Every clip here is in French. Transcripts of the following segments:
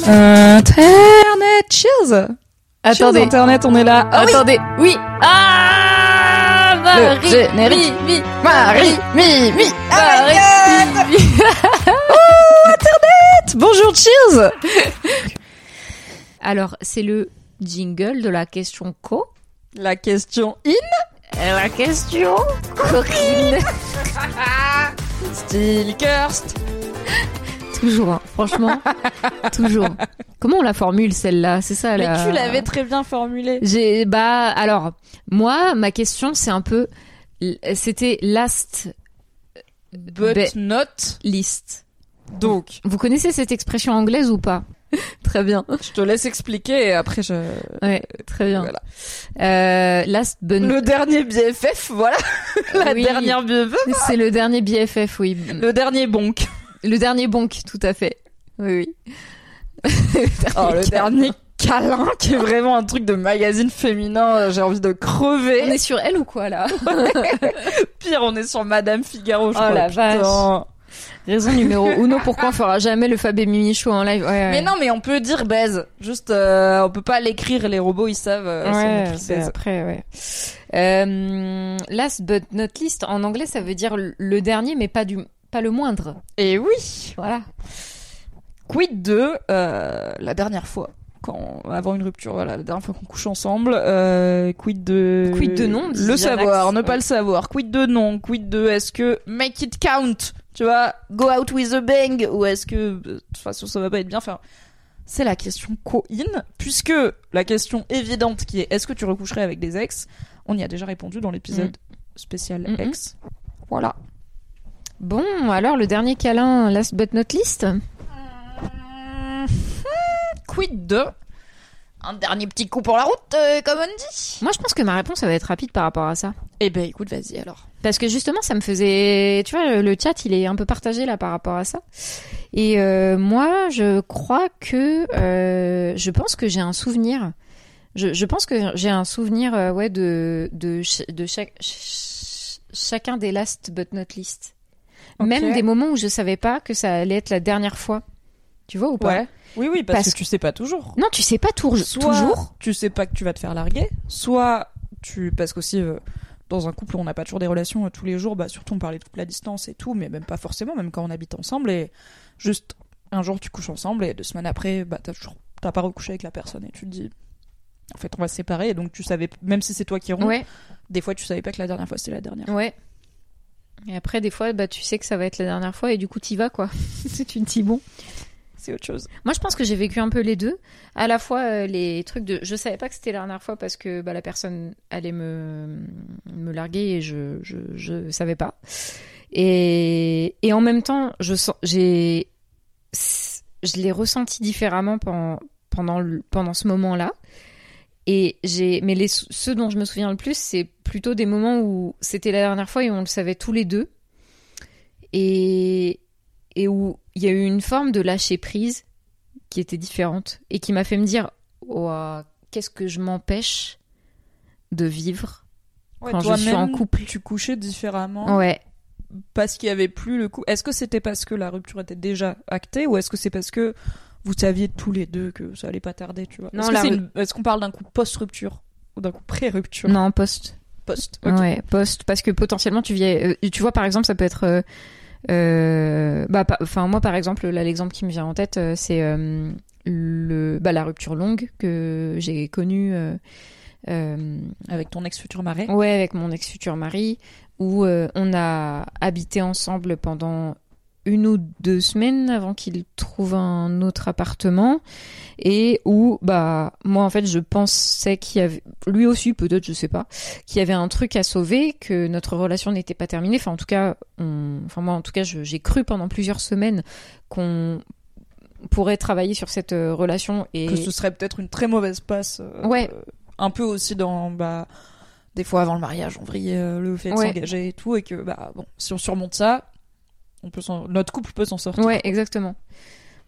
Internet, cheers Attendez. Cheers, Internet, on est là. Ah oui, Attendez, oui. Ah Marie, générique. mi, mi, Marie, mi, mi, Marie, mi, mi. Bonjour, cheers Alors, c'est le jingle de la question co. La question in La question coquine. Stillcurst. Toujours, hein. franchement, toujours. Comment on la formule celle-là? C'est ça Mais la... tu l'avais très bien formulé. J'ai bah alors moi ma question c'est un peu c'était last But Be- not. list. Donc, Vous connaissez cette expression anglaise ou pas? Très bien. je te laisse expliquer et après je... Ouais, très bien. Voilà. Euh, last but Le dernier BFF, voilà. La Oui. dernière BFF. c'est le dernier BFF, oui. Le dernier bonk. Le dernier bonk, tout à fait. Oui, oui. Oh, le dernier câlin qui est vraiment un truc de magazine féminin. euh, J'ai envie de crever. On est sur elle ou quoi là Pire, on est sur Madame Figaro, je Oh crois. la putain. vache. Raison numéro uno, pourquoi on fera jamais le Fab et Mimi show en live? Ouais, ouais. Mais non, mais on peut dire baise. Juste, euh, on peut pas l'écrire. Les robots, ils savent. euh, Ouais, c'est après, ouais. Euh, last but not least, en anglais, ça veut dire le dernier, mais pas du, pas le moindre. Et oui. Voilà. Quid de euh, la dernière fois quand avant une rupture, voilà, la dernière fois qu'on couche ensemble, euh, quid de Quid de non, le savoir, ne pas le savoir, quid de non, quid de est-ce que make it count, tu vois, go out with a bang ou est-ce que euh, de toute façon ça va pas être bien, enfin c'est la question co-in puisque la question évidente qui est est-ce que tu recoucherais avec des ex, on y a déjà répondu dans l'épisode spécial Mhm. ex. Voilà. Bon, alors le dernier câlin, last but not least. Quid de un dernier petit coup pour la route, euh, comme on dit? Moi, je pense que ma réponse, va être rapide par rapport à ça. Eh ben écoute, vas-y alors. Parce que justement, ça me faisait, tu vois, le chat, il est un peu partagé là par rapport à ça. Et euh, moi, je crois que, euh, je pense que j'ai un souvenir. Je, je pense que j'ai un souvenir, euh, ouais, de de de chaque ch- chacun des last but not least. Même des moments où je savais pas que ça allait être la dernière fois. Tu vois ou pas Ouais. Oui, oui, parce, Parce que tu sais pas toujours. Non, tu sais pas tour- Soit toujours. tu sais pas que tu vas te faire larguer, soit tu parce qu'aussi euh, dans un couple on n'a pas toujours des relations euh, tous les jours, bah surtout on parlait de couple à distance et tout, mais même pas forcément, même quand on habite ensemble et juste un jour tu couches ensemble et deux semaines après bah t'as toujours t'as pas recouché avec la personne et tu te dis en fait on va se séparer et donc tu savais même si c'est toi qui romps, Ouais, des fois tu savais pas que la dernière fois c'était la dernière. ouais. Et après, des fois, bah, tu sais que ça va être la dernière fois et du coup, t'y vas, quoi. C'est une bon. C'est autre chose. Moi, je pense que j'ai vécu un peu les deux. À la fois, euh, les trucs de. Je savais pas que c'était la dernière fois parce que bah, la personne allait me, me larguer et je, je, je savais pas. Et, et en même temps, je sens, j'ai, je l'ai ressenti différemment pendant, pendant, pendant ce moment-là. Et j'ai, mais les, ceux dont je me souviens le plus, c'est plutôt des moments où c'était la dernière fois et on le savait tous les deux. Et, et où il y a eu une forme de lâcher prise qui était différente et qui m'a fait me dire Ouah, qu'est-ce que je m'empêche de vivre quand je suis en couple. tu couchais différemment. Ouais. parce qu'il y avait plus le coup. Est-ce que c'était parce que la rupture était déjà actée ou est-ce que c'est parce que vous saviez tous les deux que ça allait pas tarder, tu vois Est-ce une- qu'on parle d'un coup post-rupture ou d'un coup pré-rupture? Non, poste. Post. ok. Ouais, poste. Parce que potentiellement, tu viens. euh, tu vois, par exemple, ça peut être. euh, euh, bah, enfin, moi, par exemple, là, l'exemple qui me vient en tête, c'est euh, le, bah, la rupture longue que j'ai connue. euh, euh, Avec ton ex-futur mari? Ouais, avec mon ex-futur mari, où euh, on a habité ensemble pendant une ou deux semaines avant qu'il trouve un autre appartement et où bah moi en fait je pensais qu'il y avait lui aussi peut-être je sais pas qu'il y avait un truc à sauver que notre relation n'était pas terminée enfin en tout cas on... enfin moi en tout cas j'ai cru pendant plusieurs semaines qu'on pourrait travailler sur cette euh, relation et Que ce serait peut-être une très mauvaise passe. euh, Ouais. un peu aussi dans bah des fois avant le mariage, on vrille euh, le fait de Ouais. s'engager et tout, et que bah bon, si on surmonte ça, on peut notre couple peut s'en sortir. ouais exactement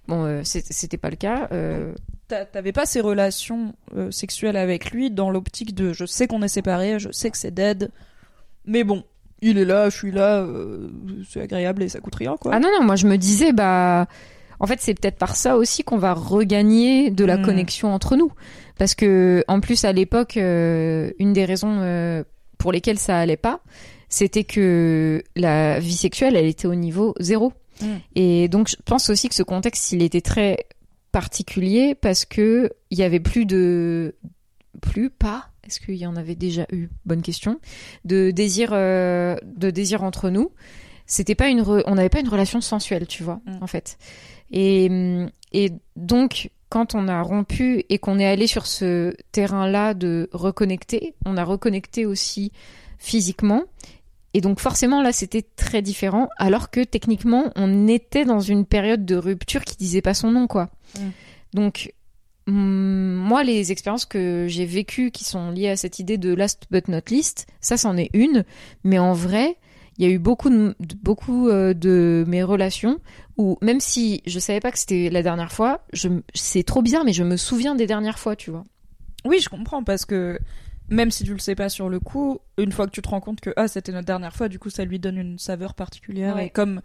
bon euh, c'était pas le cas euh, T'a- T'avais pas ces relations euh, sexuelles avec lui dans l'optique de je sais qu'on est séparés, je sais que c'est dead, mais bon, il est là, je suis là, c'est agréable et ça coûte rien quoi. Ah non, non, moi je me disais, bah, en fait, c'est peut-être par ça aussi qu'on va regagner de la Hmm. connexion entre nous. Parce que, en plus, à l'époque, une des raisons pour lesquelles ça allait pas, c'était que la vie sexuelle, elle était au niveau zéro. Hmm. Et donc, je pense aussi que ce contexte, il était très particulier parce que il y avait plus de, plus pas. Est-ce qu'il y en avait déjà eu? Bonne question. De désir, euh, de désir entre nous c'était pas une re- on n'avait pas une relation sensuelle tu vois Mm. en fait et hum, et donc quand on a rompu et qu'on est allé sur ce terrain là de reconnecter on a reconnecté aussi physiquement et donc forcément là c'était très différent alors que techniquement on était dans une période de rupture qui disait pas son nom quoi Mm. donc hum, moi les expériences que j'ai vécues qui sont liées à cette idée de last but not least ça c'en est une mais en vrai il y a eu beaucoup de, beaucoup euh, de mes relations où même si je savais pas que c'était la dernière fois, je c'est trop bizarre mais je me souviens des dernières fois, tu vois. Oui, je comprends parce que même si tu le sais pas sur le coup, une fois que tu te rends compte que ah c'était notre dernière fois, du coup ça lui donne une saveur particulière Ouais. et comme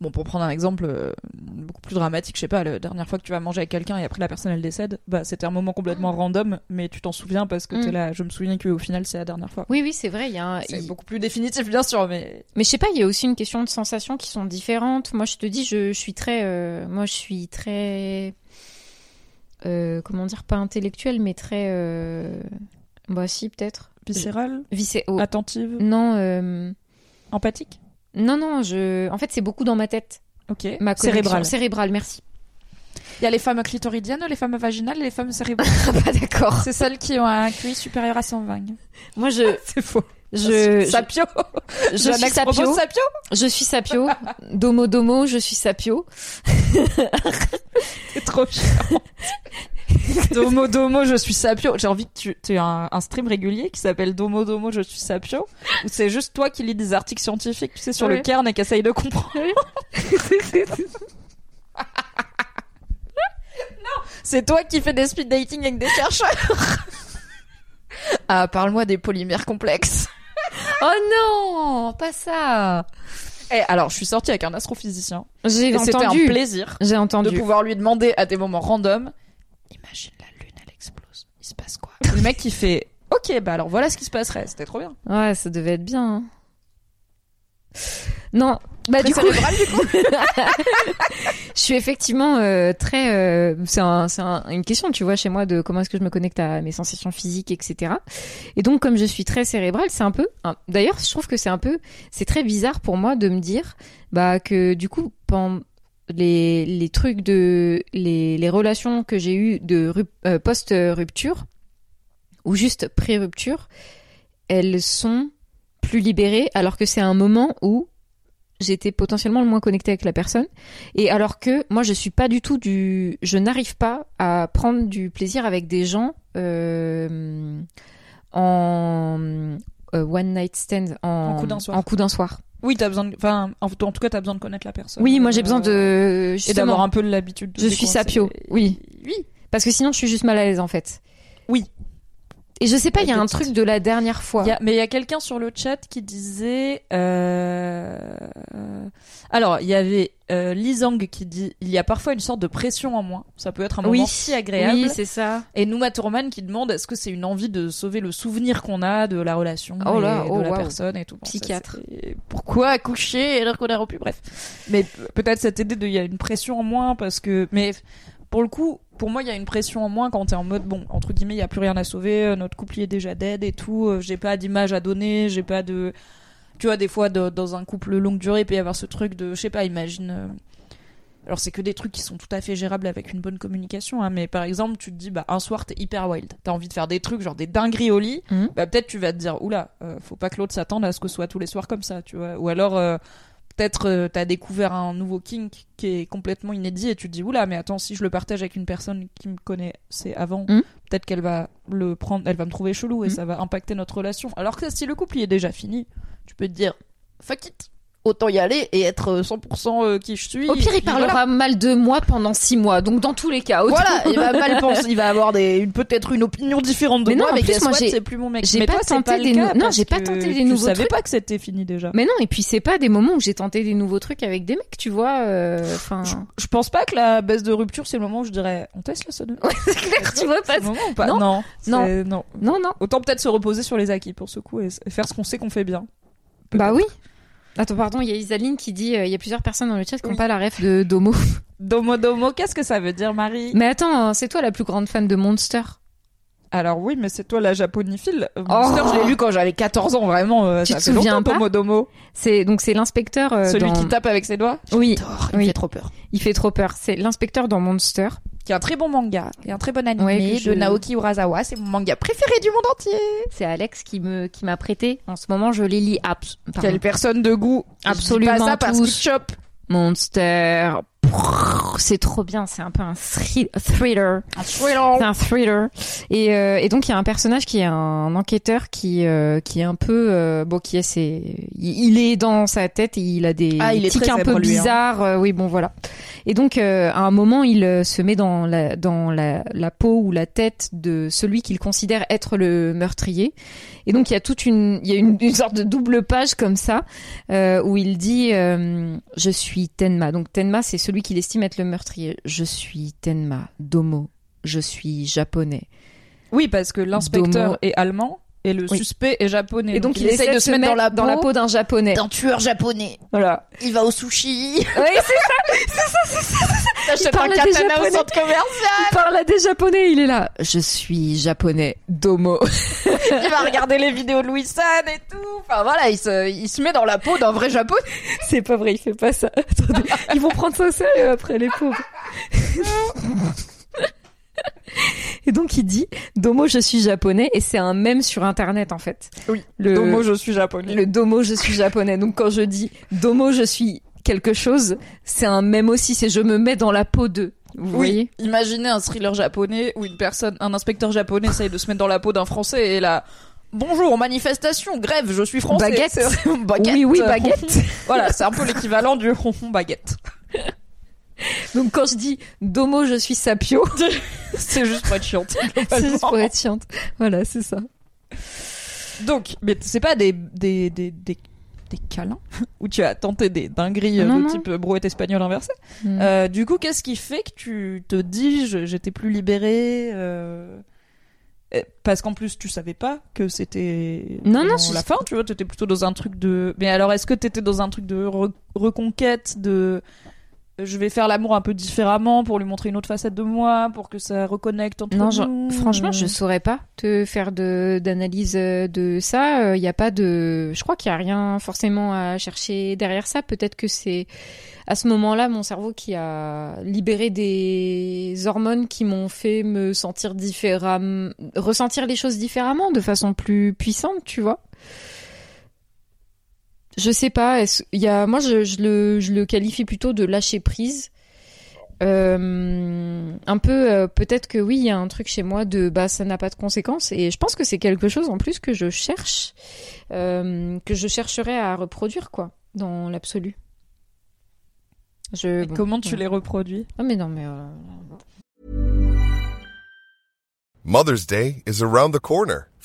bon pour prendre un exemple euh, beaucoup plus dramatique, je sais pas, la dernière fois que tu vas manger avec quelqu'un et après la personne elle décède, bah c'était un moment complètement random, mais tu t'en souviens parce que t'es Mm. là. Je me souviens qu'au final c'est la dernière fois. Oui oui, c'est vrai, il y a un- C'est il- beaucoup plus définitif bien sûr, mais mais je sais pas, il y a aussi une question de sensations qui sont différentes. Moi je te dis je, je suis très euh, moi je suis très euh, comment dire pas intellectuelle mais très euh... bah si peut-être viscérale, Vicé- oh, attentive, non euh, empathique. non non, je en fait c'est beaucoup dans ma tête. Ok. Ma cérébrale. cérébrale, merci. Il y a les femmes clitoridiennes, les femmes vaginales, et les femmes cérébrales. Ah d'accord. c'est celles qui ont un QI supérieur à 120. Moi je C'est faux. je je, Sapio. je suis sapio. Sapio. Je suis sapio. Domo domo, je suis sapio. C'est trop chiant. Domo Domo, je suis Sapio. J'ai envie que tu, tu aies un, un stream régulier qui s'appelle Domo Domo, je suis Sapio, où c'est juste toi qui lis des articles scientifiques, tu sais, sur le cairn et qui essaye de comprendre. non, c'est toi qui fais des speed dating avec des chercheurs. ah, parle-moi des polymères complexes. Oh non, pas ça. Eh, alors, je suis sortie avec un astrophysicien. J'ai Et c'était un entendu. plaisir J'ai de entendu. pouvoir lui demander à des moments random Imagine la lune, elle explose. Il se passe quoi Le mec qui fait Ok, bah alors voilà ce qui se passerait. C'était trop bien. Ouais, ça devait être bien. hein. Non, bah Très du coup, cérébral, du coup. je suis effectivement euh, très. euh, c'est un, c'est un- une question, tu vois, chez moi, de comment est-ce que je me connecte à mes sensations physiques, etc. Et donc, comme je suis très cérébrale, c'est un peu. un- D'ailleurs, je trouve que c'est un peu. C'est très bizarre pour moi de me dire, bah que du coup, pendant les, les trucs de les, les relations que j'ai eues de euh, post rupture ou juste pré rupture, elles sont plus libérées, alors que c'est un moment où j'étais potentiellement le moins connectée avec la personne. Et alors que moi, je suis pas du tout du. Je n'arrive pas à prendre du plaisir avec des gens euh, en one night stand, en, En coup d'un soir. En coup d'un soir. Oui, t'as besoin de. Enfin, en, en tout cas, t'as besoin de connaître la personne. Oui, moi j'ai besoin Euh, de. Et d'avoir un peu l'habitude de Je suis sapio, oui. Oui. Parce que sinon, je suis juste mal à l'aise en fait. Et je sais pas, il y a un truc de la dernière fois. Y a- mais il y a quelqu'un sur le chat qui disait. Euh... Alors, il y avait euh, Lizang qui dit il y a parfois une sorte de pression en moins. Ça peut être un moment Oui. si agréable. Oui, c'est ça. Et Nouma Tourman qui demande est-ce que c'est une envie de sauver le souvenir qu'on a de la relation Oh et là, de oh, la waouh. personne et tout. Bon, ça, Psychiatre. Pourquoi accoucher alors qu'on a rompu Bref. Mais pe- peut-être cette idée de il y a une pression en moins parce que mais pour le coup, pour moi, il y a une pression en moins quand t'es en mode bon, entre guillemets, il y a plus rien à sauver, euh, notre couple est déjà dead et tout, euh, j'ai pas d'image à donner, j'ai pas de tu vois, des fois, de- dans un couple longue durée, il peut y avoir ce truc de, je sais pas, imagine. euh, Alors, c'est que des trucs qui sont tout à fait gérables avec une bonne communication, hein, mais par exemple, tu te dis, bah, un soir, t'es hyper wild. T'as envie de faire des trucs, genre des dingueries au lit. Mhm. Bah, peut-être tu vas te dire, oula, euh, faut pas que l'autre s'attende à ce que ce soit tous les soirs comme ça, tu vois. Ou alors, euh, peut-être euh, t'as découvert un nouveau kink qui est complètement inédit et tu te dis, oula, mais attends, si je le partage avec une personne qui me connaît, c'est avant, Mhm. peut-être qu'elle va le prendre, elle va me trouver chelou et Mhm. ça va impacter notre relation. Alors que si le couple il est déjà fini, tu peux te dire, fuck it, autant y aller et être euh, 100% euh, qui je suis. Au pire, il parlera voilà. mal de moi pendant six mois. Donc, dans tous les cas, autant- Voilà, il va mal penser, il va avoir des, peut-être une opinion différente de Mais moi, non, en mais plus, guess moi, c'est plus mon mec. j'ai pas tenté des non, j'ai pas tenté des tu nouveaux savais trucs. pas que c'était fini déjà. Mais non, et puis c'est pas des moments où j'ai tenté des nouveaux trucs avec des mecs, tu vois. euh, Je, je pense pas que la baisse de rupture, c'est le moment où je dirais, on teste la sodomie. c'est clair, tu vois pas. C'est le moment ou pas? Non. non, Non. non. Non, non. Autant peut-être se reposer sur les acquis pour ce coup et faire ce qu'on sait qu'on fait bien. Bah oui. Attends, pardon, il y a Isaline qui dit, euh, il y a plusieurs personnes dans le chat qui n'ont Oui. pas la ref de Domo. Domo domo, qu'est-ce que ça veut dire, Marie? Mais attends, c'est toi la plus grande fan de Monster. Alors oui, mais c'est toi la japoniphile. Euh, Monster, Oh. je l'ai lu quand j'avais 14 ans, vraiment. euh, Tu ça te fait souviens longtemps, pas Domo domo. C'est donc c'est l'inspecteur euh, Celui dans... qui tape avec ses doigts? Oui, il oui. fait trop peur. il fait trop peur. C'est l'inspecteur dans Monster. Qui est un très bon manga et un très bon animé Ouais, de Naoki Urasawa. C'est mon manga préféré du monde entier. C'est Alex qui me qui m'a prêté. En ce moment, je les lis. Abs-. Quelle personne de goût. Absolument Je dis pas ça tous. Monster. C'est trop bien. C'est un peu un thrill- thriller. Un thriller. C'est un thriller. Et, euh, et donc il y a un personnage qui est un enquêteur qui euh, qui est un peu euh, bon qui est ses il est dans sa tête et il a des Ah, il est tics un peu hein. bizarres. oui bon voilà. Et donc à un moment il se met dans la dans la, la peau ou la tête de celui qu'il considère être le meurtrier. Et donc il y a toute une il y a une, une sorte de double page comme ça où il dit je suis Tenma. Donc Tenma c'est celui qu'il estime être le meurtrier. Je suis Tenma Domo. Je suis japonais. Oui, parce que l'inspecteur Domo. est allemand et le Oui. suspect est japonais. Et donc, il, essaye de se mettre dans la, peau d'un japonais. d'un tueur japonais. Voilà. Il va au sushi. Oui, c'est Il achète parle un à des katana au Japonais. centre commercial. il parle à des japonais, il est là. Je suis japonais, Domo. Il va regarder les vidéos de Louis San et tout. Enfin voilà, il se, il se met dans la peau d'un vrai japonais. c'est pas vrai, il fait pas ça. Attendez, ils vont prendre ça au sérieux après, les pauvres. Et donc il dit Domo je suis japonais et c'est un mème sur internet en fait. Oui. Le Domo, je suis japonais. le Domo je suis japonais. Donc quand je dis Domo je suis quelque chose, c'est un mème aussi, c'est je me mets dans la peau de. Vous voyez? Oui, imaginez un thriller japonais où une personne, un inspecteur japonais essaye de se mettre dans la peau d'un français et là, bonjour, manifestation, grève, je suis français. Baguette. Baguette. Oui oui baguette. voilà, c'est un peu l'équivalent du ronron baguette. Donc quand je dis Domo je suis sapio, C'est juste pour être chiante. c'est juste pour être chiante. Voilà, c'est ça. Donc, mais c'est pas des, des, des, des, des câlins où tu as tenté des dingueries euh, Non, de non. type brouette espagnole inversée. Mm. Euh, du coup, qu'est-ce qui fait que tu te dis j'étais plus libérée euh, Parce qu'en plus, tu savais pas que c'était Non, non, la fin, tu vois, t'étais plutôt dans un truc de. Mais alors, est-ce que t'étais dans un truc de re- reconquête, de je vais faire l'amour un peu différemment pour lui montrer une autre facette de moi, pour que ça reconnecte entre Non, nous franchement, euh, je saurais pas te faire de d'analyse euh, de ça. Il y a pas de, je crois qu'il y a rien forcément à chercher derrière ça. Peut-être que c'est à ce moment-là mon cerveau qui a libéré des hormones qui m'ont fait me sentir différemment, ressentir les choses différemment, de façon plus puissante, tu vois. Je sais pas. Il y a, moi, je, je le, je le qualifie plutôt de lâcher prise. Euh, un peu, euh, peut-être que oui, il y a un truc chez moi de bah ça n'a pas de conséquences et je pense que c'est quelque chose en plus que je cherche, euh, que je chercherais à reproduire quoi, dans l'absolu. Je. Et bon, comment tu ouais. les reproduis? Ah mais non mais. euh, Mother's Day is around the corner.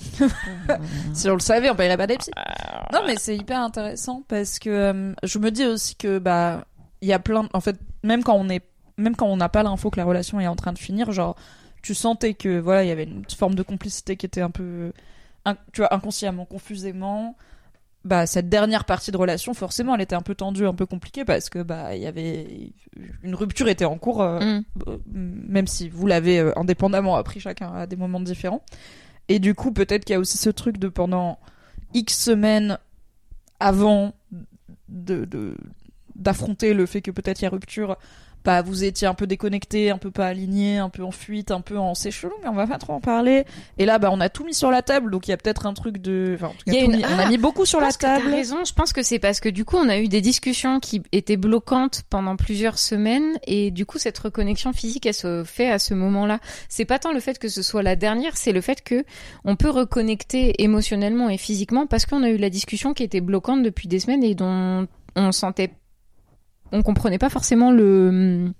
si on le savait, on paierait pas des psys. Non, mais c'est hyper intéressant parce que euh, je me dis aussi que bah il y a plein, en fait, même quand on est, même quand on n'a pas l'info que la relation est en train de finir, genre tu sentais que voilà, il y avait une forme de complicité qui était un peu, in- tu vois, inconsciemment, confusément. Bah cette dernière partie de relation, forcément, elle était un peu tendue, un peu compliquée parce que bah il y avait une rupture était en cours. euh, Mm. euh, même si vous l'avez euh, indépendamment appris chacun à des moments différents. Et du coup, peut-être qu'il y a aussi ce truc de pendant X semaines avant d'affronter le fait que peut-être il y a rupture, bah vous étiez un peu déconnecté, un peu pas aligné, un peu en fuite, un peu en c'est chelou, mais on va pas trop en parler. Et là, bah on a tout mis sur la table, donc il y a peut-être un truc de, enfin, en tout cas, Il y a tout une- mis- on a Ah, mis beaucoup sur la que t'as table. raison. Je pense que c'est parce que du coup, on a eu des discussions qui étaient bloquantes pendant plusieurs semaines et du coup, cette reconnexion physique, elle se fait à ce moment-là. C'est pas tant le fait que ce soit la dernière, c'est le fait que on peut reconnecter émotionnellement et physiquement parce qu'on a eu la discussion qui était bloquante depuis des semaines et dont on sentait, on comprenait pas forcément le.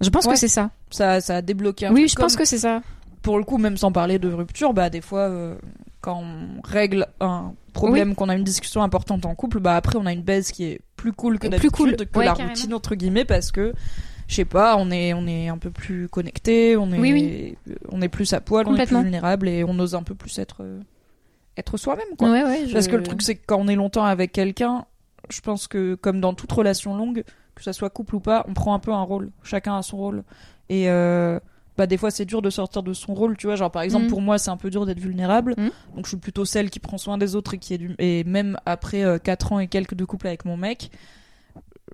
Je pense Ouais. que c'est ça. Ça, ça a débloqué un Oui, je pense que c'est ça. pour le coup, même sans parler de rupture, bah des fois, euh, quand on règle un problème, qu'on a une discussion importante en couple, bah après on a une baisse qui est plus cool que d'habitude, cool. que Ouais, la carrément. routine entre guillemets, parce que je sais pas, on est on est un peu plus connecté, on est Oui, oui. on est plus à poil, on est plus vulnérable et on ose un peu plus être euh, être soi-même quoi. Ouais, ouais. je- Parce que le truc c'est que quand on est longtemps avec quelqu'un, je pense que comme dans toute relation longue, que ça soit couple ou pas, on prend un peu un rôle. Chacun a son rôle. Et euh, bah des fois c'est dur de sortir de son rôle, tu vois. Genre par exemple Mm. pour moi c'est un peu dur d'être vulnérable. Mm. Donc je suis plutôt celle qui prend soin des autres et qui est du... et même après 4 ans et quelques de couple avec mon mec,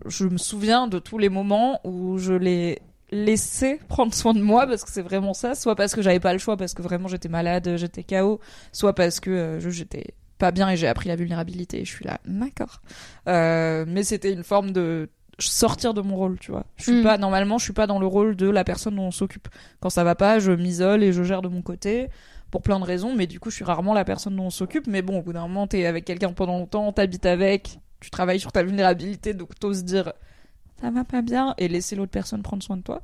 je me souviens de tous les moments où je l'ai laissé prendre soin de moi parce que c'est vraiment ça, soit parce que j'avais pas le choix parce que vraiment j'étais malade, j'étais KO, soit parce que euh, j'étais pas bien et j'ai appris la vulnérabilité et je suis là, d'accord. Euh, mais c'était une forme de sortir de mon rôle, tu vois. Je suis Mm. pas normalement, je suis pas dans le rôle de la personne dont on s'occupe. Quand ça va pas, je m'isole et je gère de mon côté pour plein de raisons, mais du coup, je suis rarement la personne dont on s'occupe. Mais bon, au bout d'un moment, t'es avec quelqu'un pendant longtemps, t'habites avec, tu travailles sur ta vulnérabilité, donc t'oses dire ça va pas bien et laisser l'autre personne prendre soin de toi.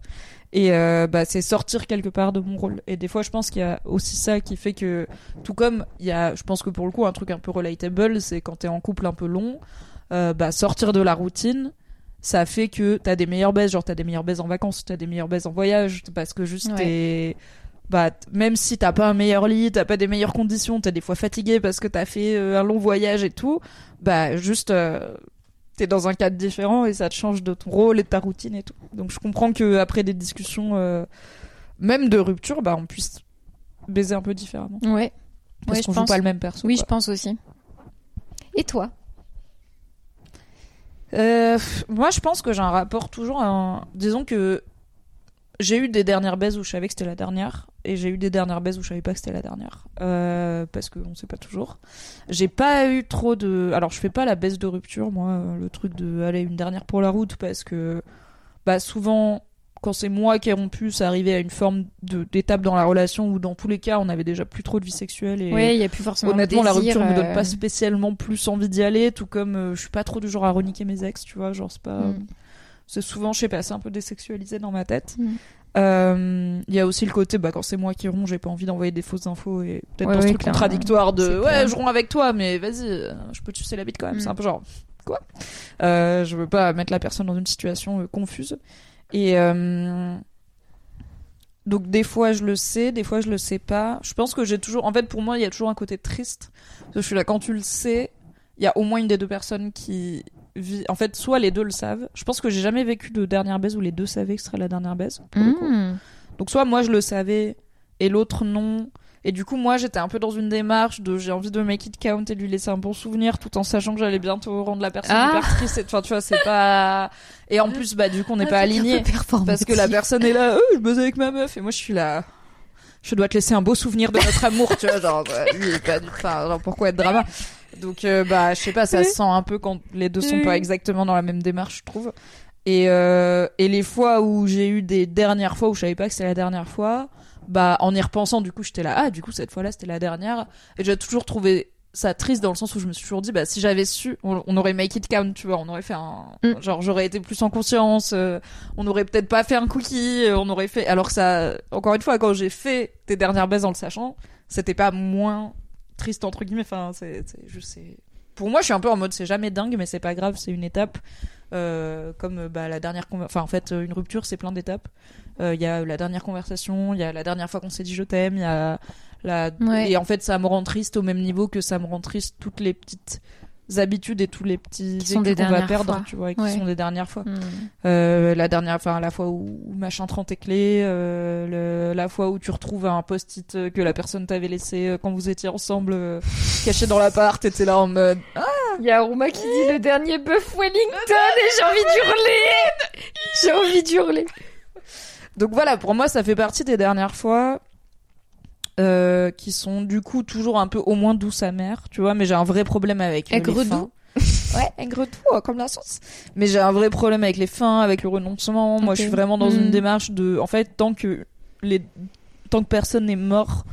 Et euh, bah, c'est sortir quelque part de mon rôle. Et des fois, je pense qu'il y a aussi ça qui fait que, tout comme il y a, je pense que pour le coup, un truc un peu relatable, c'est quand t'es en couple un peu long, euh, bah, sortir de la routine, ça fait que t'as des meilleures baisses, genre t'as des meilleures baisses en vacances, t'as des meilleures baisses en voyage, parce que juste Ouais. t'es, bah, même si t'as pas un meilleur lit, t'as pas des meilleures conditions, t'es des fois fatigué parce que t'as fait euh, un long voyage et tout, bah, juste, euh, t'es dans un cadre différent et ça te change de ton rôle et de ta routine et tout. Donc je comprends que après des discussions, euh, même de rupture, bah, on puisse baiser un peu différemment. Ouais. Parce Ouais, qu'on joue pense. pas le même perso. Oui, quoi. je pense aussi. Et toi? Euh, moi, je pense que j'ai un rapport toujours à un... Disons que j'ai eu des dernières baises où je savais que c'était la dernière, et j'ai eu des dernières baises où je savais pas que c'était la dernière. Euh, parce qu'on sait pas toujours. J'ai pas eu trop de... Alors, je fais pas la baisse de rupture, moi, le truc de aller une dernière pour la route, parce que bah, souvent, quand c'est moi qui ai rompu, ça arrivait à une forme d'étape dans la relation où, dans tous les cas, on avait déjà plus trop de vie sexuelle. Et... Oui, il y a plus forcément. de Honnêtement, la rupture me donne euh, pas spécialement plus envie d'y aller, tout comme euh, je suis pas trop du genre à reniquer mes ex, tu vois, genre c'est pas. Mm. C'est souvent, je sais pas, c'est un peu désexualisé dans ma tête. Mm. Euh, Il y a aussi le côté, bah, quand c'est moi qui romps, j'ai pas envie d'envoyer des fausses infos et peut-être Ouais, dans ce ouais, truc contradictoire de ouais, clair. je romps avec toi, mais vas-y, euh, je peux te sucer la bite quand même. Mm. C'est un peu genre quoi? Euh, Je veux pas mettre la personne dans une situation euh, confuse. Et euh, donc des fois je le sais, des fois je le sais pas. Je pense que j'ai toujours, en fait pour moi il y a toujours un côté triste. Parce que je suis là quand tu le sais, il y a au moins une des deux personnes qui vit. En fait soit les deux le savent. Je pense que j'ai jamais vécu de dernière baise où les deux savaient que ce serait la dernière baise. pour le coup. Mm. Donc soit moi je le savais et l'autre non. Et du coup moi j'étais un peu dans une démarche de j'ai envie de make it count et de lui laisser un bon souvenir tout en sachant que j'allais bientôt rendre la personne Ah. hyper triste. et- Enfin tu vois c'est pas. Et en plus bah du coup on n'est Ah, pas aligné parce que la personne est là. Oh, je bosse avec ma meuf et moi je suis là. Je dois te laisser un beau souvenir de notre amour, tu vois, genre, bah, lui, il est pas du- enfin, genre, pourquoi être drama? Donc, euh, bah, je sais pas, ça se sent un peu quand les deux sont pas exactement dans la même démarche, je trouve. Et, euh, et les fois où j'ai eu des dernières fois où je savais pas que c'était la dernière fois, bah, en y repensant, du coup, j'étais là, ah, du coup, cette fois-là, c'était la dernière. Et j'ai toujours trouvé ça triste dans le sens où je me suis toujours dit, bah, si j'avais su, on, on aurait make it count, tu vois, on aurait fait un, Mm. genre, j'aurais été plus en conscience, euh, on aurait peut-être pas fait un cookie, euh, on aurait fait, alors que ça, encore une fois, quand j'ai fait tes dernières baises en le sachant, c'était pas moins triste entre guillemets. Enfin, c'est c'est juste c'est. Pour moi, je suis un peu en mode c'est jamais dingue, mais c'est pas grave, c'est une étape. Euh, comme bah, la dernière, enfin en fait, une rupture, c'est plein d'étapes. Euh, Il y a la dernière conversation, il y a la dernière fois qu'on s'est dit je t'aime, il y a la Ouais. et en fait ça me rend triste au même niveau que ça me rend triste toutes les petites habitudes et tous les petits Qui sont des qu'on va perdre, fois. tu vois, et qui Ouais. sont des dernières fois. Hmm. Euh, la dernière, enfin la fois où, où machin prend tes clés, euh, le- la fois où tu retrouves un post-it que la personne t'avait laissé quand vous étiez ensemble, euh, caché dans l'appart, et t'es là en mode. Il y a Aruma qui dit le dernier bœuf Wellington et j'ai envie d'hurler. J'ai envie d'hurler. Donc voilà, pour moi, ça fait partie des dernières fois euh, qui sont du coup toujours un peu au moins douce amère, tu vois. Mais j'ai un vrai problème avec euh, les fins. Ouais, aigre doux, euh, comme la sauce. Mais j'ai un vrai problème avec les fins, avec le renoncement. Moi, je suis vraiment dans une démarche de, en fait, tant que les, tant que personne n'est mort,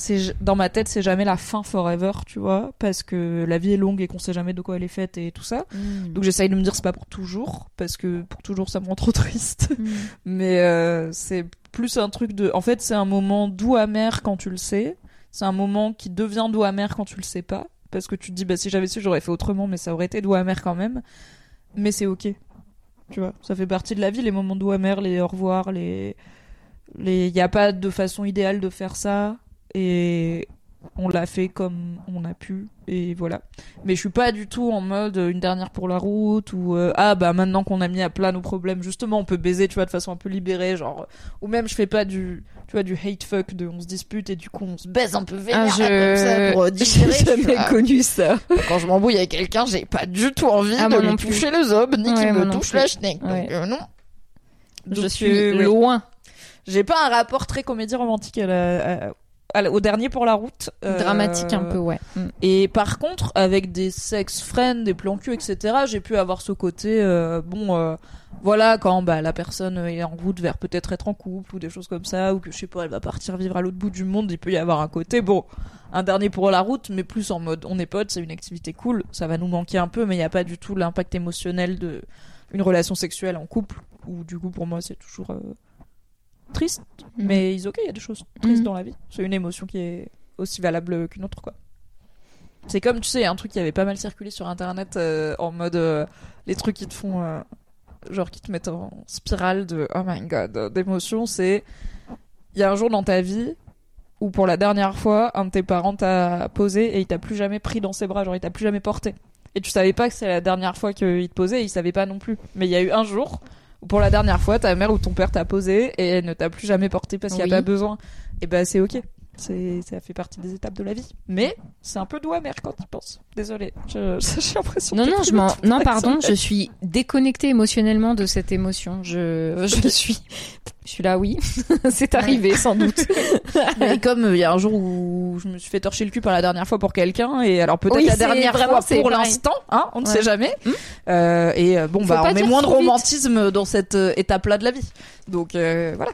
c'est dans ma tête, c'est jamais la fin forever, tu vois, parce que la vie est longue et qu'on sait jamais de quoi elle est faite et tout ça. Donc j'essaye de me dire c'est pas pour toujours, parce que pour toujours ça me rend trop triste. Hmm. Mais euh, c'est plus un truc de. En fait, c'est un moment doux amer quand tu le sais. C'est un moment qui devient doux amer quand tu le sais pas. Parce que tu te dis, bah, si j'avais su, j'aurais fait autrement, mais ça aurait été doux amer quand même. Mais c'est ok. Tu vois, ça fait partie de la vie, les moments doux amers, les au revoir, les. les... Y a pas de façon idéale de faire ça. Et on l'a fait comme on a pu. Et voilà. Mais je suis pas du tout en mode euh, une dernière pour la route ou euh, ah bah maintenant qu'on a mis à plat nos problèmes justement on peut baiser tu vois de façon un peu libérée genre ou même je fais pas du tu vois du hate fuck de on se dispute et du coup on se baise un peu vénère Ah, là, comme ça pour digérer J'ai jamais vois. connu ça. quand je m'embrouille avec quelqu'un j'ai pas du tout envie Ah, de lui toucher les obes ni Ouais, qu'il me touche la schneck donc euh, non Je suis euh, loin. j'ai pas un rapport très comédie romantique à la- à- à la- au dernier pour la route Euh, Dramatique un peu, ouais. Hmm. Et par contre, avec des sex friends, des plans cul, etc., j'ai pu avoir ce côté, euh, bon, euh, voilà, quand bah, la personne est en route vers peut-être être en couple ou des choses comme ça, ou que je sais pas, elle va partir vivre à l'autre bout du monde, il peut y avoir un côté, bon, un dernier pour la route, mais plus en mode, on est potes, c'est une activité cool, ça va nous manquer un peu, mais il n'y a pas du tout l'impact émotionnel de une relation sexuelle en couple, ou du coup pour moi c'est toujours euh, triste, Mhm. mais ils ok, il y a des choses tristes Mhm. dans la vie, c'est une émotion qui est aussi valable qu'une autre quoi. C'est comme, tu sais, un truc qui avait pas mal circulé sur internet euh, en mode euh, les trucs qui te font euh, genre qui te mettent en spirale de oh my god d'émotion, c'est il y a un jour dans ta vie où pour la dernière fois un de tes parents t'a posé et il t'a plus jamais pris dans ses bras, genre il t'a plus jamais porté. Et tu savais pas que c'est la dernière fois qu'il te posait, et il savait pas non plus. Mais il y a eu un jour pour la dernière fois ta mère ou ton père t'a posé et elle ne t'a plus jamais porté parce qu'il y Oui. a pas besoin. Et ben c'est ok. Ça fait partie des étapes de la vie. Mais c'est un peu doux amer quand tu penses. Désolée. J'ai l'impression Non, non, je m'en, non, pardon, je suis déconnectée émotionnellement de cette émotion. Je, je suis, je suis là, oui. C'est arrivé, sans doute. Mais comme euh, il y a un jour où je me suis fait torcher le cul par la dernière fois pour quelqu'un, et alors peut-être Oui, la dernière fois pour l'instant, hein, on ne Ouais. sait jamais. Hmm. Euh, et euh, bon, Faut bah, on met moins de vite. romantisme dans cette étape-là de la vie. Donc euh, voilà.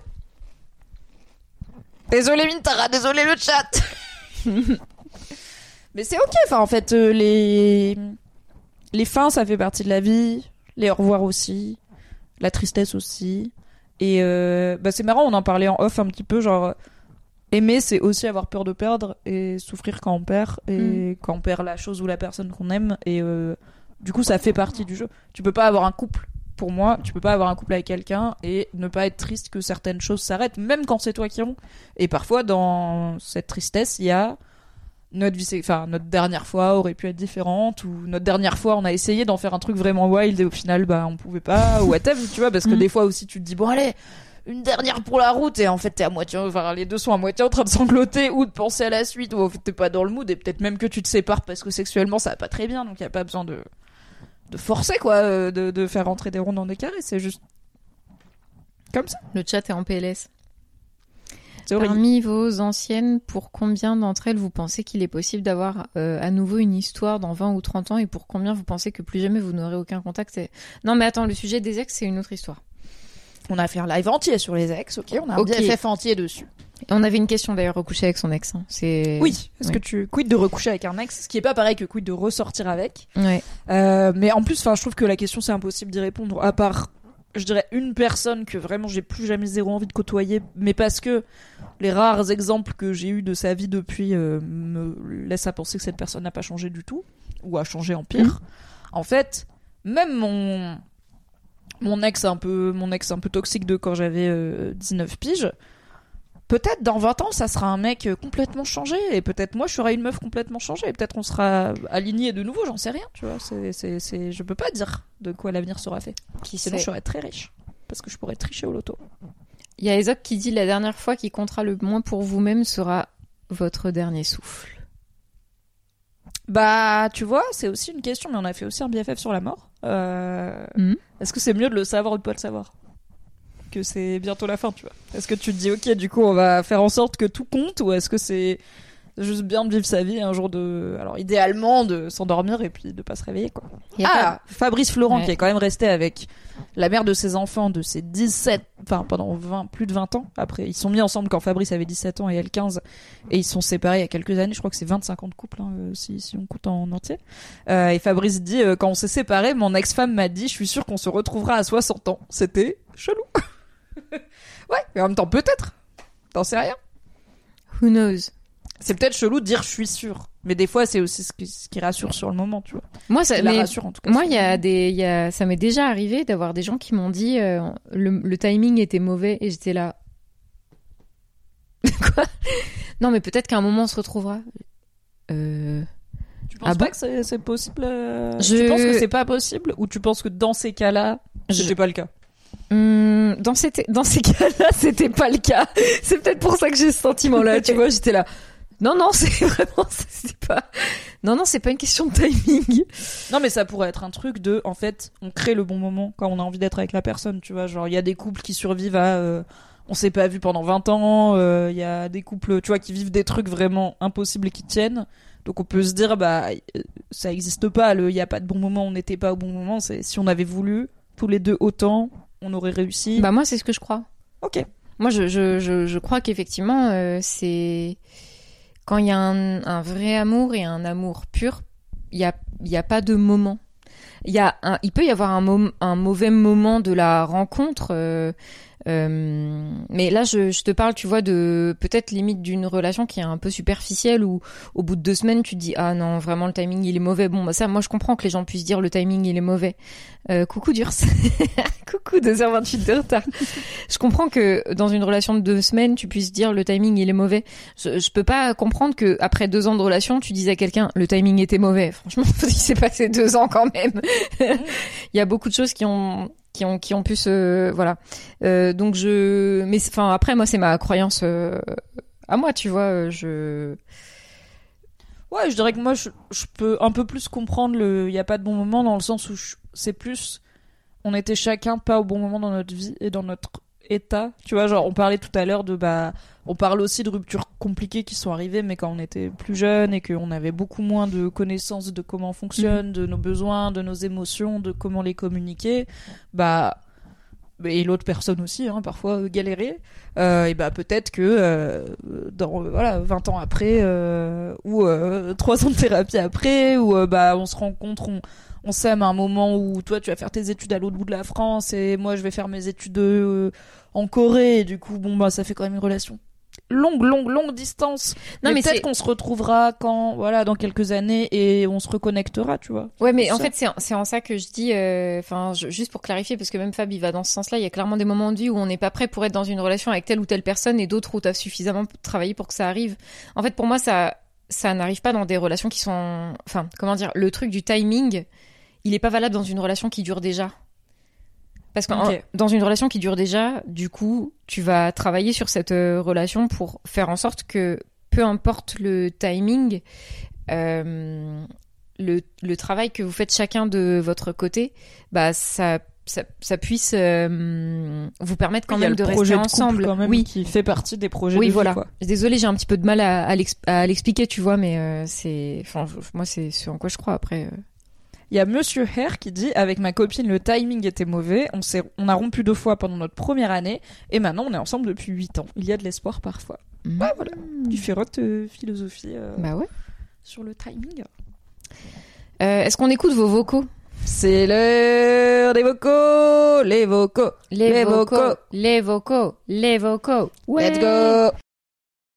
Désolé Mintara, désolé le chat. Mais c'est ok. Enfin, en fait, euh, les les fins, ça fait partie de la vie. Les au revoir aussi, la tristesse aussi. Et euh, bah, c'est marrant, on en parlait en off un petit peu, genre aimer, c'est aussi avoir peur de perdre et souffrir quand on perd et quand on perd la chose ou la personne qu'on aime. Et euh, du coup, ça fait partie du jeu. Tu peux pas avoir un couple. Pour moi, tu peux pas avoir un couple avec quelqu'un et ne pas être triste que certaines choses s'arrêtent, même quand c'est toi qui romps. Et parfois, dans cette tristesse, il y a notre vie, enfin notre dernière fois aurait pu être différente ou notre dernière fois, on a essayé d'en faire un truc vraiment wild et au final, bah on pouvait pas ou whatever, tu vois, parce que Mhm. des fois aussi tu te dis bon allez, une dernière pour la route et en fait t'es à moitié, enfin les deux sont à moitié en train de sangloter ou de penser à la suite ou en fait t'es pas dans le mood et peut-être même que tu te sépares parce que sexuellement ça va pas très bien donc y a pas besoin de de forcer quoi, euh, de, de faire rentrer des ronds dans des carrés, c'est juste comme ça, Le chat est en PLS. c'est horrible. Parmi vos anciennes, pour combien d'entre elles vous pensez qu'il est possible d'avoir euh, à nouveau une histoire dans 20 ou 30 ans et pour combien vous pensez que plus jamais vous n'aurez aucun contact Non mais attends, le sujet des ex c'est une autre histoire. On a fait un live entier sur les ex, ok, on a un Ok. BFF entier dessus. On avait une question d'ailleurs recoucher avec son ex. hein. C'est Oui, est-ce Oui. que tu quid de recoucher avec un ex, ce qui est pas pareil que quid de ressortir avec. Ouais. Euh, mais en plus, enfin, je trouve que la question c'est impossible d'y répondre. À part je dirais une personne que vraiment j'ai plus jamais zéro envie de côtoyer, mais parce que les rares exemples que j'ai eu de sa vie depuis euh, me laissent à penser que cette personne n'a pas changé du tout ou a changé en pire. En fait, même mon mon ex un peu mon ex un peu toxique de quand j'avais euh, 19 piges, peut-être dans 20 ans ça sera un mec euh, complètement changé et peut-être moi je serai une meuf complètement changée et peut-être on sera aligné de nouveau, j'en sais rien, tu vois, c'est c'est c'est je peux pas dire de quoi l'avenir sera fait. Qui Sinon je serais très riche parce que je pourrais tricher au loto. Il y a Aesop qui dit la dernière fois qui comptera le moins pour vous-même sera votre dernier souffle. Bah, tu vois, c'est aussi une question, mais on a fait aussi un BFF sur la mort. Euh, Mhm. Est-ce que c'est mieux de le savoir ou de pas le savoir Que c'est bientôt la fin, tu vois Est-ce que tu te dis, ok, du coup, on va faire en sorte que tout compte, ou est-ce que c'est juste bien de vivre sa vie un jour de. Alors, idéalement, de s'endormir et puis de pas se réveiller, quoi. Ah, Fabrice Florent, Ouais. qui est quand même resté avec la mère de ses enfants de ses 17, enfin pendant 20, plus de 20 ans. Après, ils sont mis ensemble quand Fabrice avait 17 ans et elle 15, et ils sont séparés il y a quelques années. Je crois que c'est 25 ans de couple, hein, euh, si, si on compte en entier. Euh, et Fabrice dit, euh, quand on s'est séparés, mon ex-femme m'a dit, je suis sûr qu'on se retrouvera à 60 ans. C'était chelou. ouais, mais en même temps, peut-être. T'en sais rien. Who knows? C'est peut-être chelou de dire je suis sûr. Mais des fois, c'est aussi ce qui, ce qui rassure sur le moment, tu vois. Moi, ça, mais rassure en tout cas. moi, il y a moment. des, il y a, ça m'est déjà arrivé d'avoir des gens qui m'ont dit euh, le, le timing était mauvais et j'étais là. Quoi? Non, mais peut-être qu'à un moment on se retrouvera. Euh... Tu penses Ah pas bon que c'est c'est possible euh, Je- Tu penses que c'est pas possible ou tu penses que dans ces cas-là, Je- c'était pas le cas? Hum, dans, cette, dans ces cas-là, c'était pas le cas. C'est peut-être pour ça que j'ai ce sentiment-là. tu vois, j'étais là. Non, non, c'est vraiment, c'est pas. Non, non, c'est pas une question de timing. Non, mais ça pourrait être un truc de, en fait, on crée le bon moment quand on a envie d'être avec la personne, tu vois. Genre, il y a des couples qui survivent à, euh, on s'est pas vu pendant 20 ans. euh, Il y a des couples, tu vois, qui vivent des trucs vraiment impossibles et qui tiennent. Donc on peut se dire, bah, euh, ça existe pas. Le, il y a pas de bon moment, on n'était pas au bon moment. C'est si on avait voulu tous les deux autant, on aurait réussi. Bah, moi, c'est ce que je crois. ok. Moi, je, je, je, je crois qu'effectivement, euh, c'est quand il y a un, vrai amour et un amour pur, il y a, y a pas de moment. Il y il peut y avoir un, un mauvais moment de la rencontre, euh, euh, mais là, je, je te parle, tu vois, de peut-être limite d'une relation qui est un peu superficielle où au bout de deux semaines, tu te dis ah non, vraiment le timing il est mauvais. Bon, bah ça, moi je comprends que les gens puissent dire le timing il est mauvais. Euh, coucou Durs, coucou 2h28 de retard. Je comprends que dans une relation de deux semaines, tu puisses dire le timing il est mauvais. Je, je peux pas comprendre que après deux ans de relation, tu dises à quelqu'un le timing était mauvais. Franchement, il s'est passé deux ans quand même. il y a beaucoup de choses qui ont qui ont qui pu se voilà. Euh, donc je mais enfin après moi c'est ma croyance euh, à moi, tu vois. euh, Je Ouais, je dirais que moi, je, peux un peu plus comprendre le. Il n'y a pas de bon moment dans le sens où c'est plus. On était chacun pas au bon moment dans notre vie et dans notre état. Tu vois, genre, on parlait tout à l'heure de. bah On parle aussi de ruptures compliquées qui sont arrivées, mais quand on était plus jeune et qu'on avait beaucoup moins de connaissances de comment on fonctionne, de nos besoins, de nos émotions, de comment les communiquer, bah. Et l'autre personne aussi, hein, parfois euh, galérer. Euh, et bah peut-être que euh, dans euh, voilà 20 ans après ou euh, 3 ans de thérapie après ou bah on se rencontre on on s'aime à un moment où toi tu vas faire tes études à l'autre bout de la France et moi je vais faire mes études euh, en Corée et du coup bon bah ça fait quand même une relation longue longue longue distance Non, mais, mais peut-être qu'on se retrouvera quand voilà dans quelques années et on se reconnectera tu vois Ouais, mais en ça. fait, c'est en- c'est en ça que je dis, euh, enfin, juste pour clarifier, parce que même Fab, il va dans ce sens-là, il y a clairement des moments de vie où on n'est pas prêt pour être dans une relation avec telle ou telle personne et d'autres où tu as suffisamment travaillé pour que ça arrive. En fait, pour moi, ça, ça n'arrive pas dans des relations qui sont, enfin, comment dire, le truc du timing, il est pas valable dans une relation qui dure déjà. Parce que en- Ok. dans une relation qui dure déjà, du coup, tu vas travailler sur cette euh, relation pour faire en sorte que, peu importe le timing, euh, le, le travail que vous faites chacun de votre côté, bah ça, ça, ça puisse euh, vous permettre quand même de rester de ensemble. quand même oui, qui fait partie des projets oui, de voilà. Désolée, j'ai un petit peu de mal à, à l'ex- à l'expliquer, tu vois, mais c'est, enfin, moi c'est ce en quoi je crois après. Il y a Monsieur Hare qui dit avec ma copine le timing était mauvais, on s'est on a rompu deux fois pendant notre première année et maintenant on est ensemble depuis huit ans. Il y a de l'espoir parfois. Ouais, voilà. Différentes euh, philosophies euh, Bah ouais. sur le timing. Euh, Est-ce qu'on écoute vos vocaux? C'est l'heure des vocaux, les vocaux, Les, Les vocaux, vocaux. les vocaux, les vocaux. let's go